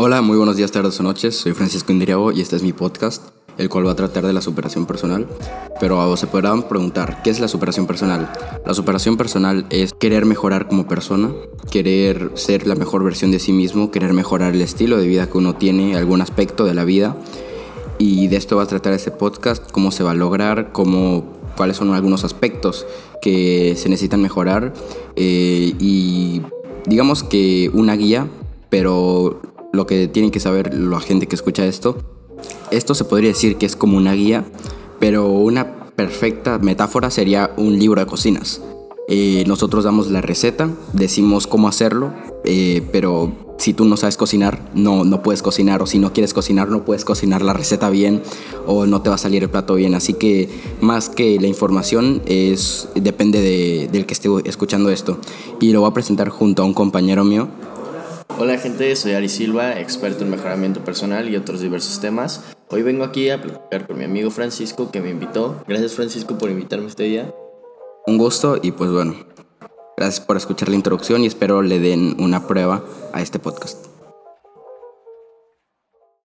Hola, muy buenos días, tardes o noches. Soy Francisco Indiriago y este es mi podcast, el cual va a tratar de la superación personal. Pero se podrán preguntar, ¿qué es la superación personal? La superación personal es querer mejorar como persona, querer ser la mejor versión de sí mismo, querer mejorar el estilo de vida que uno tiene, algún aspecto de la vida. Y de esto va a tratar este podcast, cómo se va a lograr, cómo, cuáles son algunos aspectos que se necesitan mejorar eh, y digamos que una guía, pero lo que tienen que saber la gente que escucha esto, esto se podría decir que es como una guía, pero una perfecta metáfora sería un libro de cocinas. Eh, nosotros damos la receta, decimos cómo hacerlo, eh, pero si tú no sabes cocinar, no, no puedes cocinar, o si no quieres cocinar, no puedes cocinar la receta bien, o no te va a salir el plato bien. Así que más que la información, es, depende de, del que esté escuchando esto. Y lo voy a presentar junto a un compañero mío Hola gente, soy Ari Silva, experto en mejoramiento personal y otros diversos temas. Hoy vengo aquí a platicar con mi amigo Francisco que me invitó. Gracias Francisco por invitarme este día. Un gusto y pues bueno, gracias por escuchar la introducción y espero le den una prueba a este podcast.